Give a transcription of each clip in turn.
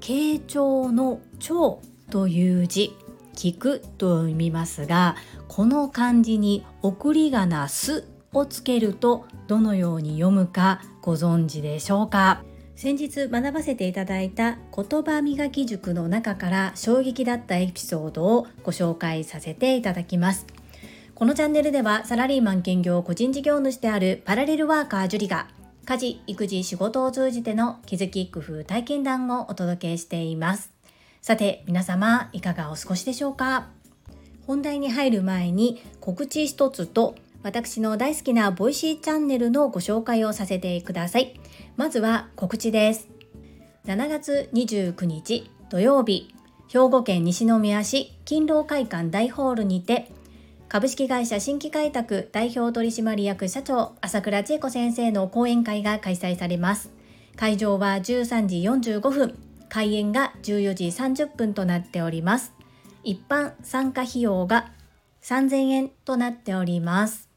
慶長の長という字聞くと読みますがこの漢字に送り仮名すをつけるとどのように読むかご存知でしょうか？先日学ばせていただいた言葉磨き塾の中から衝撃だったエピソードをご紹介させていただきます。このチャンネルではサラリーマン兼業個人事業主であるパラレルワーカージュリが家事、育児、仕事を通じての気づき、工夫、体験談をお届けしています。さて、皆様、いかがお過ごしでしょうか？本題に入る前に告知一つと私の大好きな Voicy チャンネルのご紹介をさせてください。まずは告知です。7月29日土曜日、兵庫県西宮市勤労会館大ホールにて株式会社新規開拓代表取締役社長朝倉千恵子先生の講演会が開催されます。会場は13時45分、開演が14時30分となっております。一般参加費用が3000円となっております。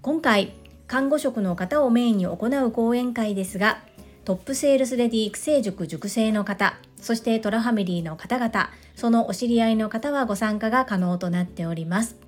今回、看護職の方をメインに行う講演会ですが、トップセールスレディ育成塾塾生の方、そしてトラファミリーの方々、そのお知り合いの方はご参加が可能となっております。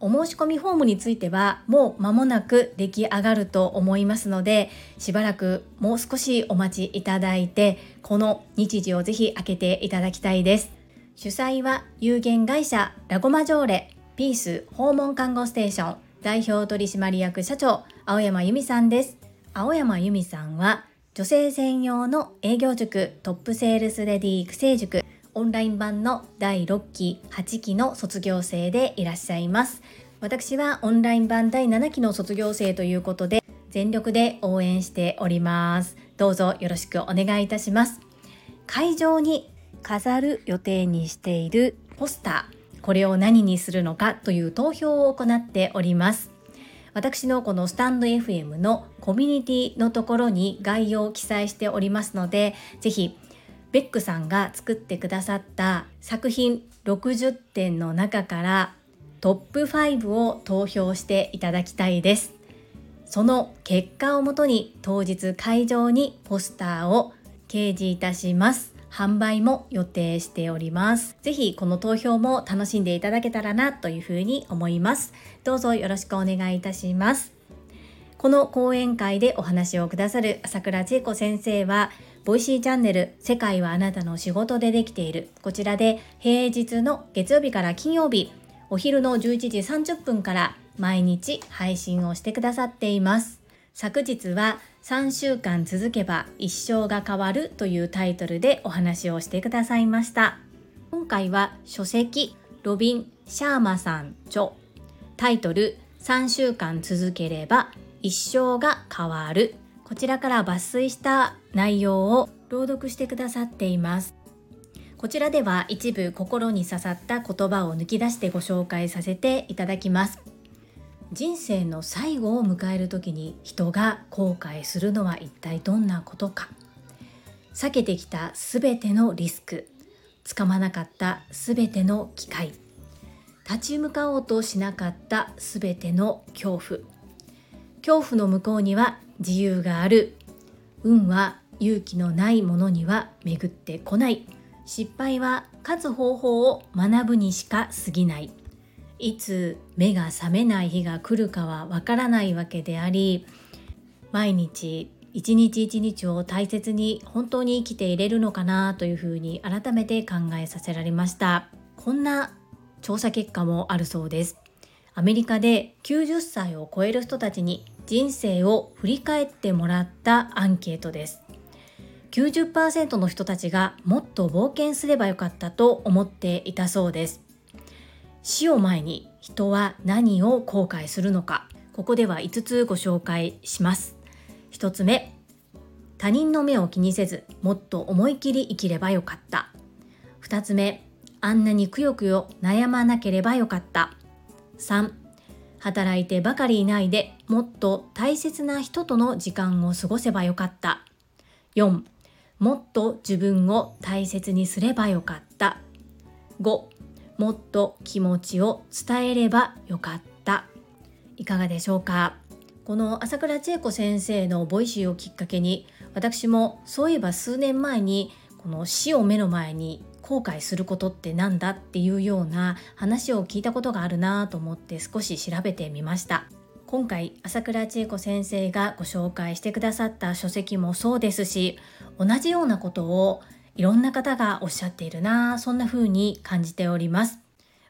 お申し込みフォームについてはもう間もなく出来上がると思いますのでしばらくもう少しお待ちいただいてこの日時をぜひ開けていただきたいです。主催は有限会社ラゴマジョーレピース訪問看護ステーション代表取締役社長青山由美さんです。青山由美さんは女性専用の営業塾トップセールスレディ育成塾オンライン版の第6期8期の卒業生でいらっしゃいます。私はオンライン版第7期の卒業生ということで全力で応援しております。どうぞよろしくお願いいたします。会場に飾る予定にしているポスターこれを何にするのかという投票を行っております。私のこのスタンド FM のコミュニティのところに概要を記載しておりますのでぜひベックさんが作ってくださった作品60点の中からトップ5を投票していただきたいです。その結果をもとに当日会場にポスターを掲示いたします。販売も予定しております。ぜひこの投票も楽しんでいただけたらなというふうに思います。どうぞよろしくお願いいたします。この講演会でお話をくださる朝倉千恵子先生は Voicy チャンネル世界はあなたの仕事でできている。こちらで平日の月曜日から金曜日お昼の11時30分から毎日配信をしてくださっています。昨日は3週間続けば一生が変わるというタイトルでお話をしてくださいました。今回は書籍ロビン・シャーマさん著。タイトル3週間続ければ一生が変わる。こちらから抜粋した内容を朗読してくださっています。こちらでは一部心に刺さった言葉を抜き出してご紹介させていただきます。人生の最後を迎える時に人が後悔するのは一体どんなことか避けてきた全てのリスクつかまなかった全ての機会立ち向かおうとしなかった全ての恐怖恐怖の向こうには自由がある。運は勇気のないものには巡ってこない。失敗は勝つ方法を学ぶにしか過ぎない。いつ目が覚めない日が来るかはわからないわけであり毎日一日一日を大切に本当に生きていれるのかなというふうに改めて考えさせられました。こんな調査結果もあるそうです。アメリカで90歳を超える人たちに人生を振り返ってもらったアンケートです。90%の人たちがもっと冒険すればよかったと思っていたそうです。死を前に人は何を後悔するのか。ここでは5つご紹介します。1つ目他人の目を気にせずもっと思い切り生きればよかった。2つ目あんなにくよくよ悩まなければよかった。3働いてばかりいないでもっと大切な人との時間を過ごせばよかった。4. もっと自分を大切にすればよかった。5. もっと気持ちを伝えればよかった。いかがでしょうか？この朝倉千恵子先生の Voicy をきっかけに私もそういえば数年前にこの死を目の前に後悔することって何だっていうような話を聞いたことがあるなと思って少し調べてみました。今回朝倉千恵子先生がご紹介してくださった書籍もそうですし同じようなことをいろんな方がおっしゃっているなそんな風に感じております。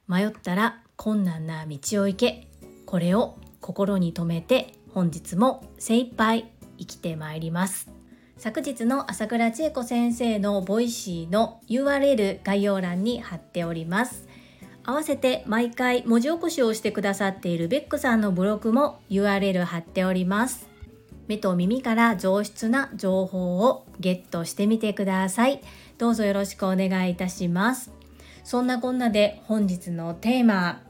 迷ったら困難な道を行け。これを心に留めて本日も精一杯生きてまいります。昨日の朝倉千恵子先生の Voicy の URL 概要欄に貼っております。合わせて毎回文字起こしをしてくださっているベックさんのブログも URL 貼っております。目と耳から上質な情報をゲットしてみてください。どうぞよろしくお願いいたします。そんなこんなで本日のテーマ。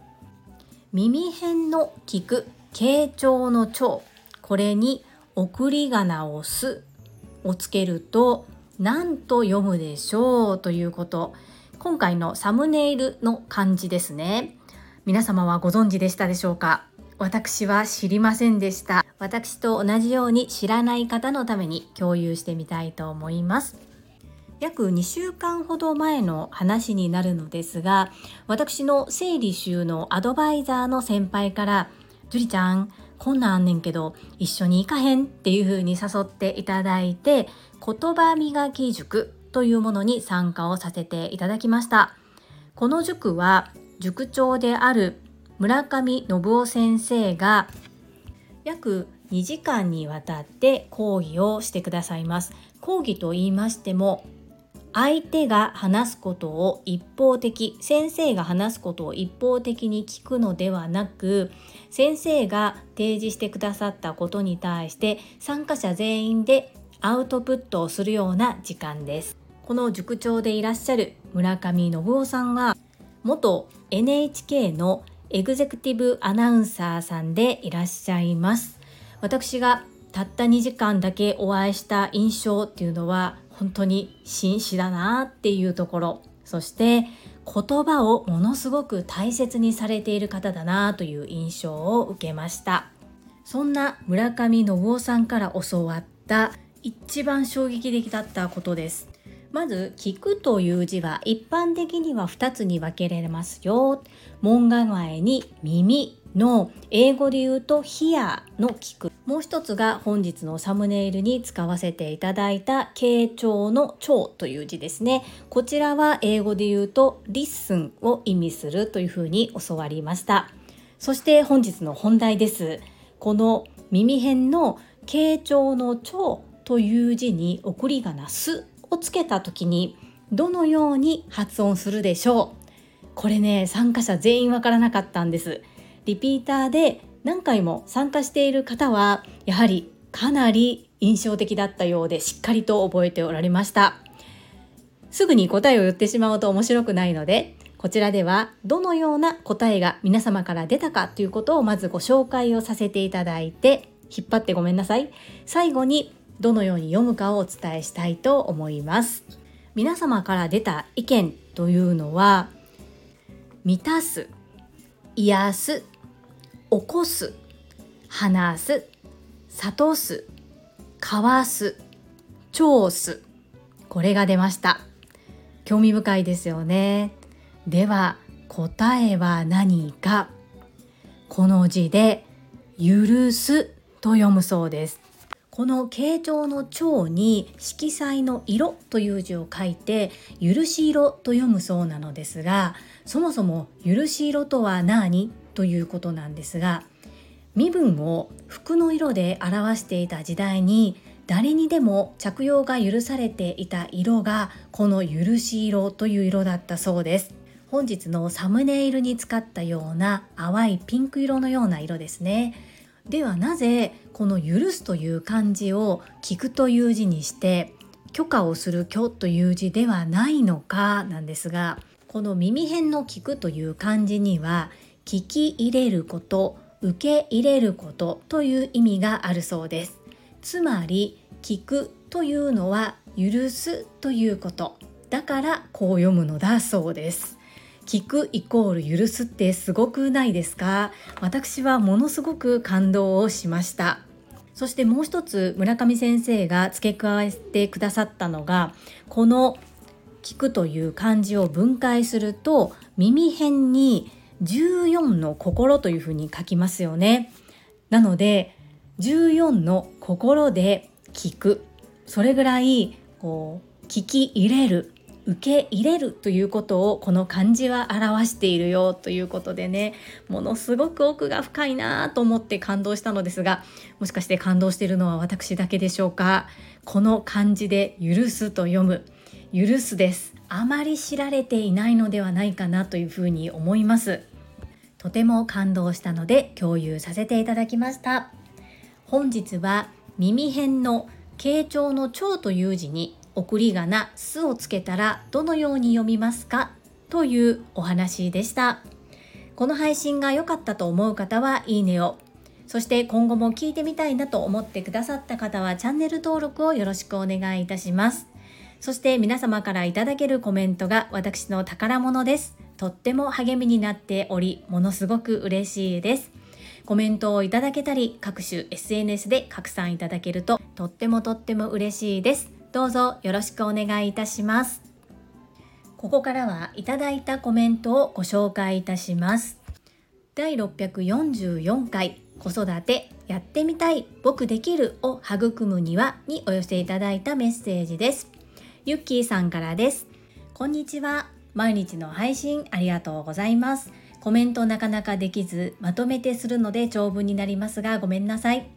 耳辺の聞く傾聴の聴。これに送り仮名をす。をつけると何と読むでしょうということ。今回のサムネイルの漢字ですね。皆様はご存知でしたでしょうか？私は知りませんでした。私と同じように知らない方のために共有してみたいと思います。約2週間ほど前の話になるのですが私の整理収納アドバイザーの先輩から「樹里ちゃんこんなんあんねんけど一緒に行かへんっていう風に誘っていただいて言葉磨き塾というものに参加をさせていただきました。この塾は塾長である村上信夫先生が約2時間にわたって講義をしてくださいます。講義と言いましても相手が話すことを一方的先生が話すことを一方的に聞くのではなく先生が提示してくださったことに対して参加者全員でアウトプットをするような時間です。この塾長でいらっしゃる村上信夫さんは元 NHK のエグゼクティブアナウンサーさんでいらっしゃいます。私がたった2時間だけお会いした印象っていうのは本当に紳士だなっていうところ。そして言葉をものすごく大切にされている方だなという印象を受けました。そんな村上信夫さんから教わった一番衝撃的だったことです。まず聞くという字は一般的には2つに分けられますよ。門構えに耳。の英語で言うと hear の聞くもう一つが本日のサムネイルに使わせていただいた傾聴の聴という字ですね。こちらは英語で言うと listen を意味するというふうに教わりました。そして本日の本題です。この耳辺の傾聴の聴という字に送り仮名すをつけた時にどのように発音するでしょう。これね参加者全員わからなかったんです。リピーターで何回も参加している方はやはりかなり印象的だったようでしっかりと覚えておられました。すぐに答えを言ってしまうと面白くないのでこちらではどのような答えが皆様から出たかということをまずご紹介をさせていただいて引っ張ってごめんなさい。最後にどのように読むかをお伝えしたいと思います。皆様から出た意見というのは満たす癒す起こす話す諭す交わす調すこれが出ました。興味深いですよね。では答えは何か。この字で許すと読むそうです。この形状の蝶に色彩の色という字を書いて許し色と読むそうなのですがそもそも許し色とは何ということなんですが身分を服の色で表していた時代に誰にでも着用が許されていた色がこの許し色という色だったそうです。本日のサムネイルに使ったような淡いピンク色のような色ですね。ではなぜこの「許す」という漢字を「聞く」という字にして許可をする「許」という字ではないのかなんですがこの耳辺の「聞く」という漢字には聞き入れること受け入れることという意味があるそうです。つまり聞くというのは許すということ。だからこう読むのだそうです。聞くイコール許すってすごくないですか？私はものすごく感動をしました。そしてもう一つ村上先生が付け加えてくださったのがこの聞くという漢字を分解すると耳辺に14の心というふうに書きますよね。なので14の心で聞く。それぐらいこう聞き入れる。受け入れるということをこの漢字は表しているよということでねものすごく奥が深いなと思って感動したのですがもしかして感動しているのは私だけでしょうか？この漢字で「許す」と読む「許す」です。あまり知られていないのではないかなというふうに思います。とても感動したので共有させていただきました。本日は耳辺の傾聴の聴という字に送り仮名「す」をつけたらどのように読みますか？というお話でした。この配信が良かったと思う方はいいねを。そして今後も聞いてみたいなと思ってくださった方はチャンネル登録をよろしくお願いいたします。そして皆様からいただけるコメントが私の宝物です。とっても励みになっておりものすごく嬉しいです。コメントをいただけたり各種 SNS で拡散いただけるととってもとっても嬉しいです。どうぞよろしくお願いいたします。ここからはいただいたコメントをご紹介いたします。第644回子育てやってみたい僕できるを育むにはにお寄せいただいたメッセージです。ゆっきーさんからです。こんにちは。毎日の配信ありがとうございます。コメントなかなかできずまとめてするので長文になりますがごめんなさい。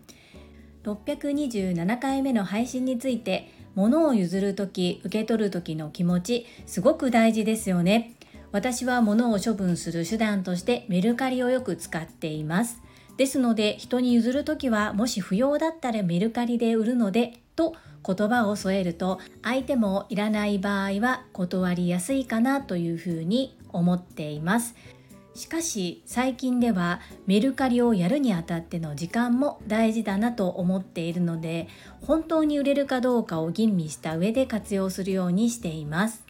627回目の配信について物を譲る時受け取る時の気持ちすごく大事ですよね。私は物を処分する手段としてメルカリをよく使っています。ですので人に譲る時はもし不要だったらメルカリで売るのでと言葉を添えると相手もいらない場合は断りやすいかなというふうに思っています。しかし最近ではメルカリをやるにあたっての時間も大事だなと思っているので本当に売れるかどうかを吟味した上で活用するようにしています。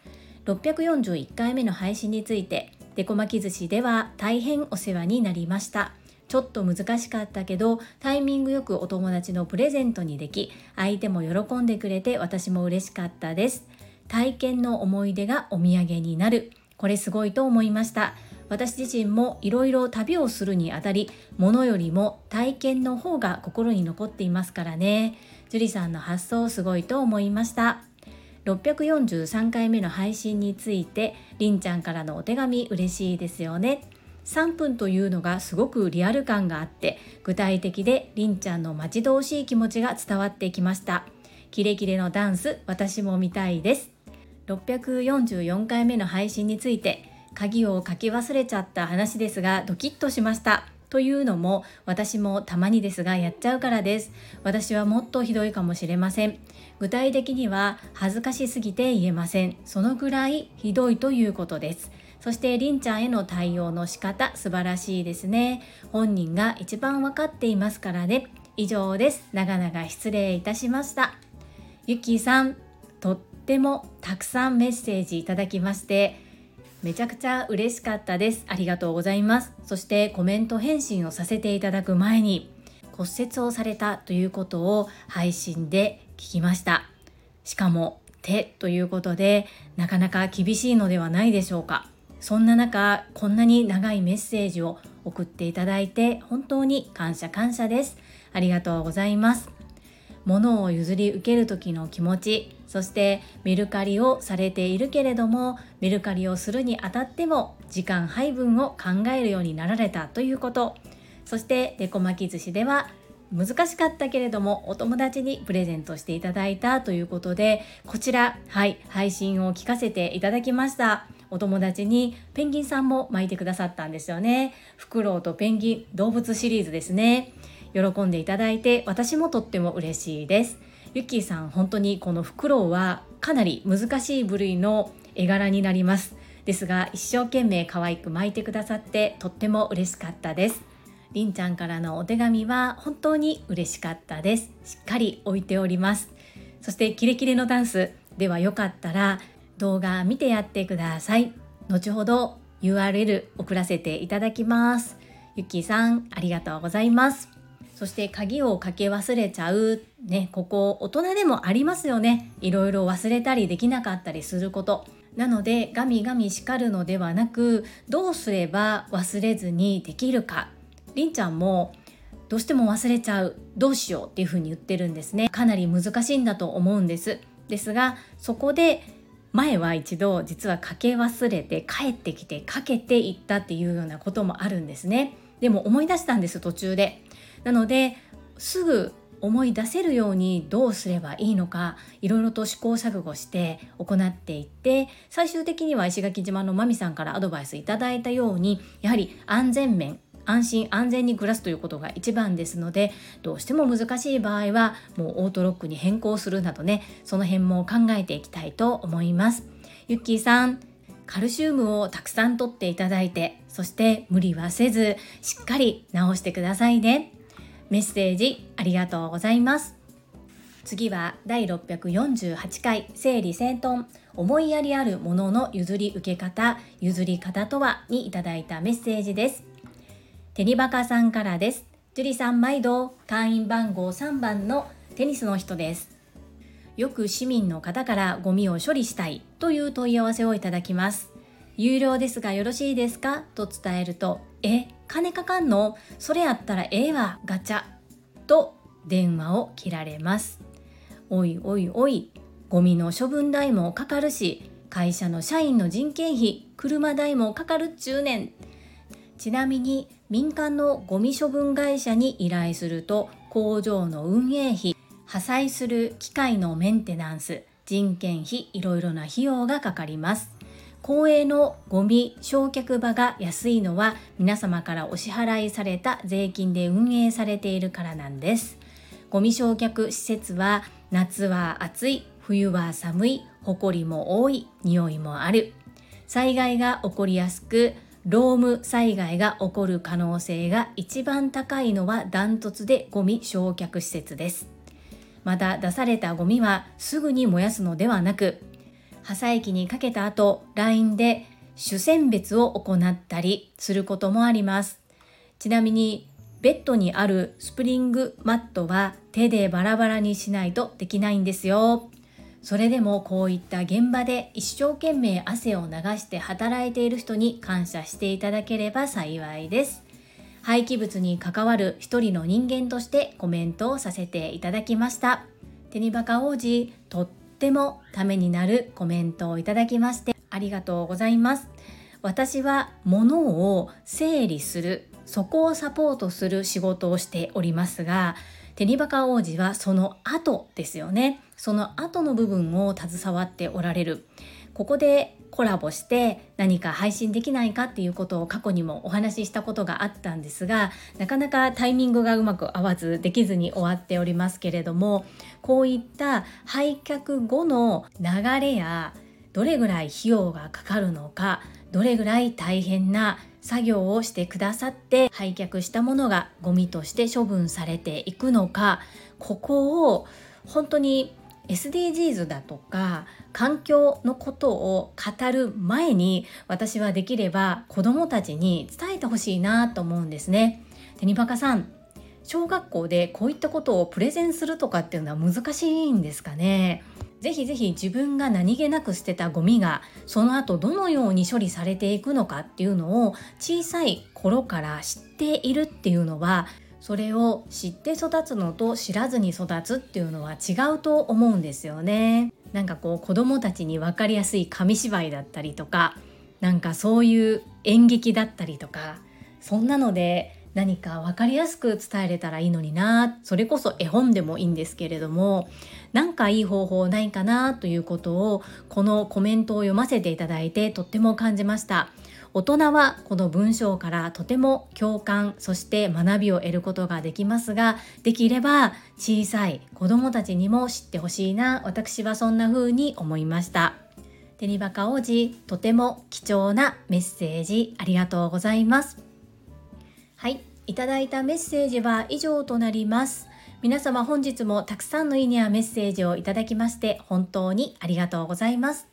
641回目の配信についてデコ巻き寿司では大変お世話になりました。ちょっと難しかったけどタイミングよくお友達のプレゼントにでき相手も喜んでくれて私も嬉しかったです。体験の思い出がお土産になる。これすごいと思いました。私自身もいろいろ旅をするにあたり物よりも体験の方が心に残っていますからね。樹里さんの発想すごいと思いました。643回目の配信についてりんちゃんからのお手紙嬉しいですよね。3分というのがすごくリアル感があって具体的でりんちゃんの待ち遠しい気持ちが伝わってきました。キレキレのダンス私も見たいです。644回目の配信について鍵を書き忘れちゃった話ですがドキッとしました。というのも私もたまにですがやっちゃうからです。私はもっとひどいかもしれません。具体的には恥ずかしすぎて言えません。そのぐらいひどいということです。そしてりんちゃんへの対応の仕方素晴らしいですね。本人が一番わかっていますからね。以上です。長々失礼いたしました。ゆきさんとってもたくさんメッセージいただきましてめちゃくちゃ嬉しかったです。ありがとうございます。そしてコメント返信をさせていただく前に骨折をされたということを配信で聞きました。しかも手ということでなかなか厳しいのではないでしょうか。そんな中こんなに長いメッセージを送っていただいて本当に感謝感謝です。ありがとうございます。物を譲り受ける時の気持ちそしてメルカリをされているけれどもメルカリをするにあたっても時間配分を考えるようになられたということ。そしてデコ巻き寿司では難しかったけれどもお友達にプレゼントしていただいたということでこちらはい配信を聞かせていただきました。お友達にペンギンさんも巻いてくださったんですよね。フクロウとペンギン動物シリーズですね。喜んでいただいて私もとっても嬉しいです。ゆっきーさん本当にこのフクロウはかなり難しい部類の絵柄になります。ですが一生懸命可愛く巻いてくださってとっても嬉しかったです。りんちゃんからのお手紙は本当に嬉しかったです。しっかり置いております。そしてキレキレのダンスではよかったら動画見てやってください。後ほど URL 送らせていただきます。ゆっきーさんありがとうございます。そして鍵をかけ忘れちゃう。ねここ大人でもありますよね。いろいろ忘れたりできなかったりすること。なのでガミガミ叱るのではなくどうすれば忘れずにできるか。りんちゃんもどうしても忘れちゃう。どうしようっていうふうに言ってるんですね。かなり難しいんだと思うんです。ですがそこで前は一度実はかけ忘れて帰ってきてかけていったっていうようなこともあるんですね。でも思い出したんです途中で。なのですぐ思い出せるようにどうすればいいのかいろいろと試行錯誤して行っていって最終的には石垣島のまみさんからアドバイスいただいたようにやはり安全面安心安全に暮らすということが一番ですのでどうしても難しい場合はもうオートロックに変更するなどねその辺も考えていきたいと思います。ゆっきーさんカルシウムをたくさんとっていただいてそして無理はせずしっかり治してくださいね。メッセージありがとうございます。次は第648回整理整頓。思いやりあるものの譲り受け方譲り方とはにいただいたメッセージです。テニバカさんからです。樹里さん毎度会員番号3番のテニスの人です。よく市民の方からゴミを処理したいという問い合わせをいただきます。有料ですがよろしいですか？と伝えるとえ金かかんの？それやったらええわガチャ。と電話を切られます。おいおいおいゴミの処分代もかかるし会社の社員の人件費車代もかかるっちゅうねん。ちなみに民間のゴミ処分会社に依頼すると工場の運営費破砕する機械のメンテナンス人件費いろいろな費用がかかります。公営のゴミ焼却場が安いのは皆様からお支払いされた税金で運営されているからなんです。ゴミ焼却施設は夏は暑い冬は寒い埃も多い匂いもある。災害が起こりやすくローム災害が起こる可能性が一番高いのはダントツでゴミ焼却施設です。また出されたゴミはすぐに燃やすのではなく破砕機にかけた後 LINE で主選別を行ったりすることもあります。ちなみにベッドにあるスプリングマットは手でバラバラにしないとできないんですよ。それでもこういった現場で一生懸命汗を流して働いている人に感謝していただければ幸いです。廃棄物に関わる一人の人間としてコメントをさせていただきました。テニバカ王子とっってもためになるコメントをいただきましてありがとうございます。私は物を整理するそこをサポートする仕事をしておりますがテニバカ王子はその後ですよね。その後の部分を携わっておられる。ここでコラボして何か配信できないかっていうことを過去にもお話ししたことがあったんですがなかなかタイミングがうまく合わずできずに終わっておりますけれどもこういった廃却後の流れやどれぐらい費用がかかるのかどれぐらい大変な作業をしてくださって廃却したものがゴミとして処分されていくのかここを本当に SDGs だとか環境のことを語る前に私はできれば子どもたちに伝えてほしいなと思うんですね。テニバカさん小学校でこういったことをプレゼンするとかっていうのは難しいんですかね？ぜひぜひ自分が何気なく捨てたゴミがその後どのように処理されていくのかっていうのを小さい頃から知っているっていうのはそれを知って育つのと知らずに育つっていうのは違うと思うんですよね。なんかこう子供たちに分かりやすい紙芝居だったりとかなんかそういう演劇だったりとかそんなので何か分かりやすく伝えれたらいいのになそれこそ絵本でもいいんですけれども何かいい方法ないかなということをこのコメントを読ませていただいてとっても感じました。大人はこの文章からとても共感そして学びを得ることができますができれば小さい子どもたちにも知ってほしいな。私はそんな風に思いました。テニバカ王子とても貴重なメッセージ。ありがとうございます。はい。いただいたメッセージは以上となります。皆様本日もたくさんのいいねやメッセージをいただきまして本当にありがとうございます。